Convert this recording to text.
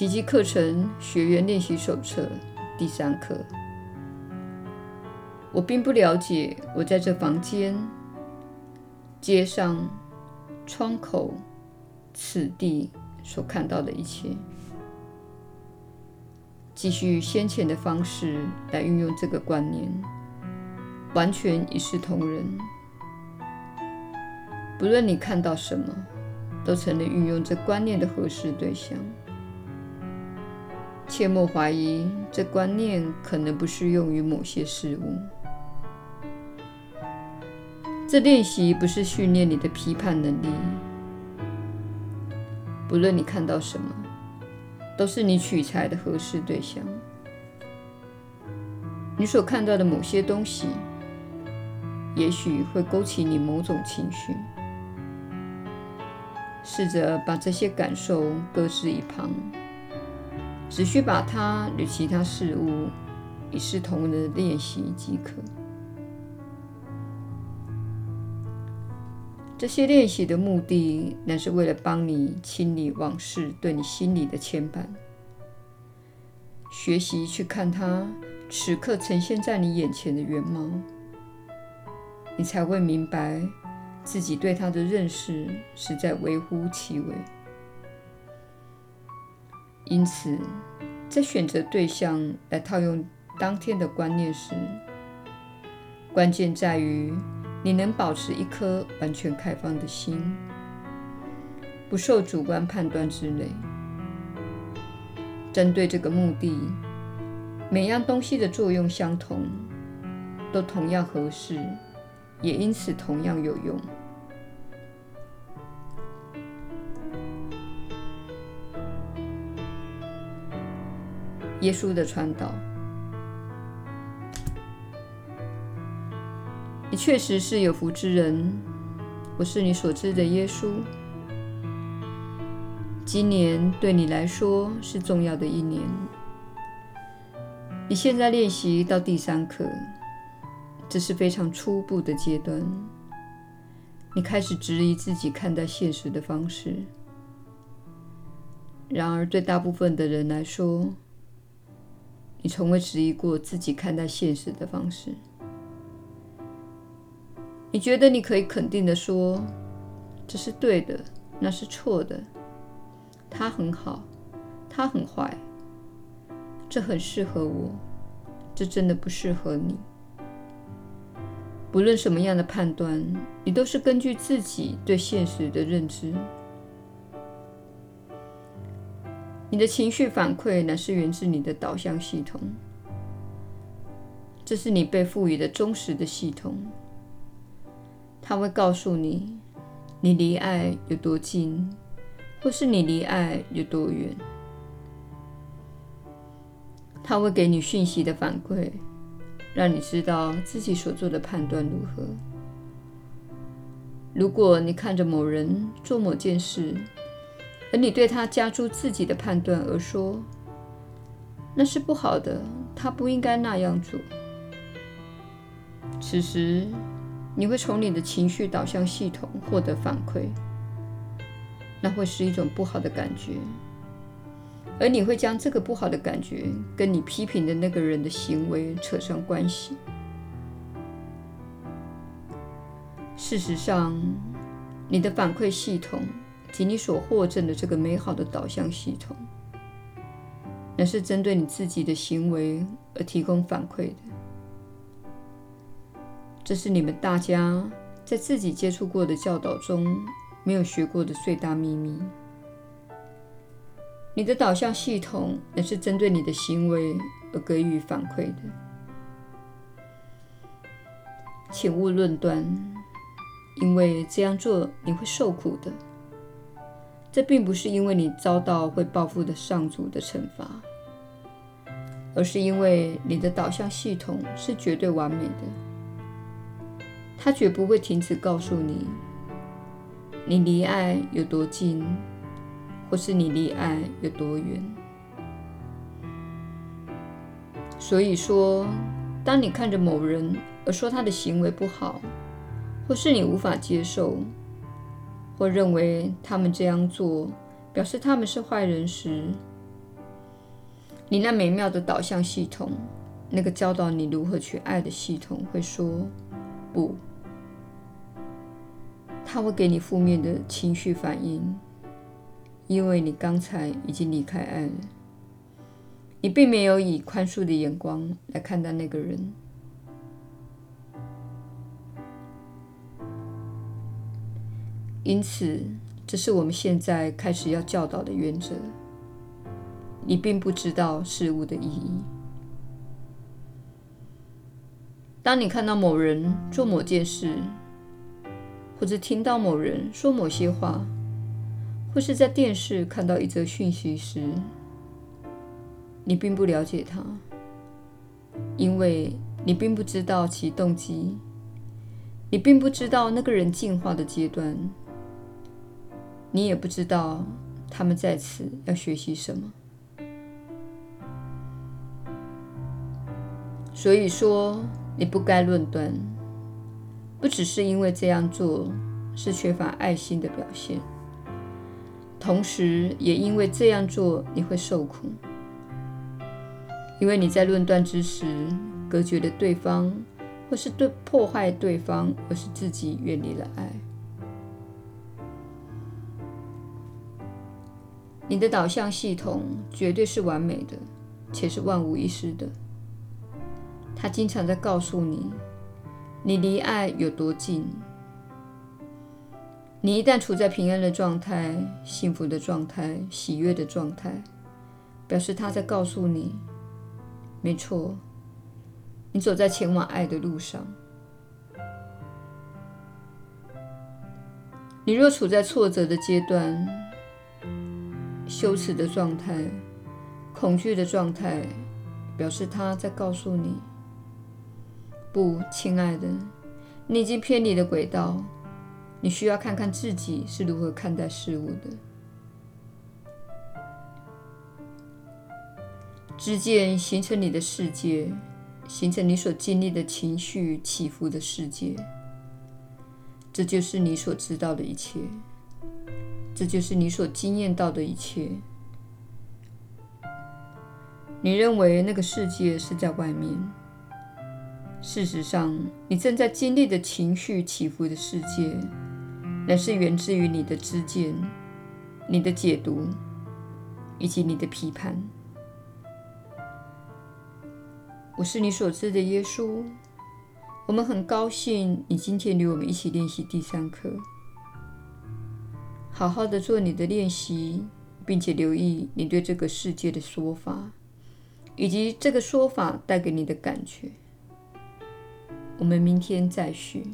奇迹课程学员练习手册第三课。我并不了解我在这房间、街上、窗口、此地所看到的一切。继续先前的方式来运用这个观念，完全一视同仁。不论你看到什么，都成了运用这观念的合适对象。切莫怀疑，这观念可能不适用于某些事物。这练习不是训练你的批判能力。不论你看到什么，都是你取材的合适对象。你所看到的某些东西，也许会勾起你某种情绪。试着把这些感受搁置一旁。只需把它与其他事物一视同仁的练习即可。这些练习的目的，乃是为了帮你清理往事对你心里的牵绊，学习去看它此刻呈现在你眼前的原貌，你才会明白自己对它的认识实在微乎其微。因此，在选择对象来套用当天的观念时，关键在于你能保持一颗完全开放的心，不受主观判断之累。针对这个目的，每样东西的作用相同，都同样合适，也因此同样有用。耶稣的传导，你确实是有福之人。我是你所知的耶稣。今年对你来说是重要的一年。你现在练习到第三课，这是非常初步的阶段。你开始质疑自己看待现实的方式。然而，对大部分的人来说，你从未质疑过自己看待现实的方式。你觉得你可以肯定地说：“这是对的，那是错的。他很好，他很坏。这很适合我，这真的不适合你。”不论什么样的判断，你都是根据自己对现实的认知。你的情绪反馈乃是源自你的导向系统，这是你被赋予的忠实的系统。它会告诉你，你离爱有多近，或是你离爱有多远。它会给你讯息的反馈，让你知道自己所做的判断如何。如果你看着某人做某件事，而你对他加诸自己的判断，而说那是不好的，他不应该那样做。此时，你会从你的情绪导向系统获得反馈，那会是一种不好的感觉，而你会将这个不好的感觉跟你批评的那个人的行为扯上关系。事实上，你的反馈系统。及你所获证的这个美好的导向系统，那是针对你自己的行为而提供反馈的。这是你们大家在自己接触过的教导中没有学过的最大秘密。你的导向系统也是针对你的行为而给予反馈的。请勿论断，因为这样做你会受苦的。这并不是因为你遭到会报复的上主的惩罚，而是因为你的导向系统是绝对完美的，它绝不会停止告诉你，你离爱有多近，或是你离爱有多远。所以说，当你看着某人而说他的行为不好，或是你无法接受，或认为他们这样做表示他们是坏人时，你那美妙的导向系统，那个教导你如何去爱的系统，会说不。它会给你负面的情绪反应，因为你刚才已经离开爱了。你并没有以宽恕的眼光来看待那个人，因此，这是我们现在开始要教导的原则。你并不知道事物的意义。当你看到某人做某件事，或者听到某人说某些话，或是在电视看到一则讯息时，你并不了解他，因为你并不知道其动机，你并不知道那个人进化的阶段，你也不知道他们在此要学习什么。所以说，你不该论断，不只是因为这样做是缺乏爱心的表现，同时也因为这样做你会受苦。因为你在论断之时，隔绝了对方，或是对破坏对方，而使自己远离了爱。你的导向系统绝对是完美的，且是万无一失的。它经常在告诉你，你离爱有多近。你一旦处在平安的状态、幸福的状态、喜悦的状态，表示它在告诉你。没错，你走在前往爱的路上。你若处在挫折的阶段、羞耻的状态、恐惧的状态，表示他在告诉你：不，亲爱的，你已经偏离了轨道。你需要看看自己是如何看待事物的。知见形成你的世界，形成你所经历的情绪起伏的世界。这就是你所知道的一切，这就是你所经验到的一切。你认为那个世界是在外面，事实上，你正在经历的情绪起伏的世界，乃是源自于你的知见、你的解读以及你的批判。我是你所知的耶稣。我们很高兴你今天与我们一起练习第三课。好好的做你的练习，并且留意你对这个世界的说法，以及这个说法带给你的感觉。我们明天再续。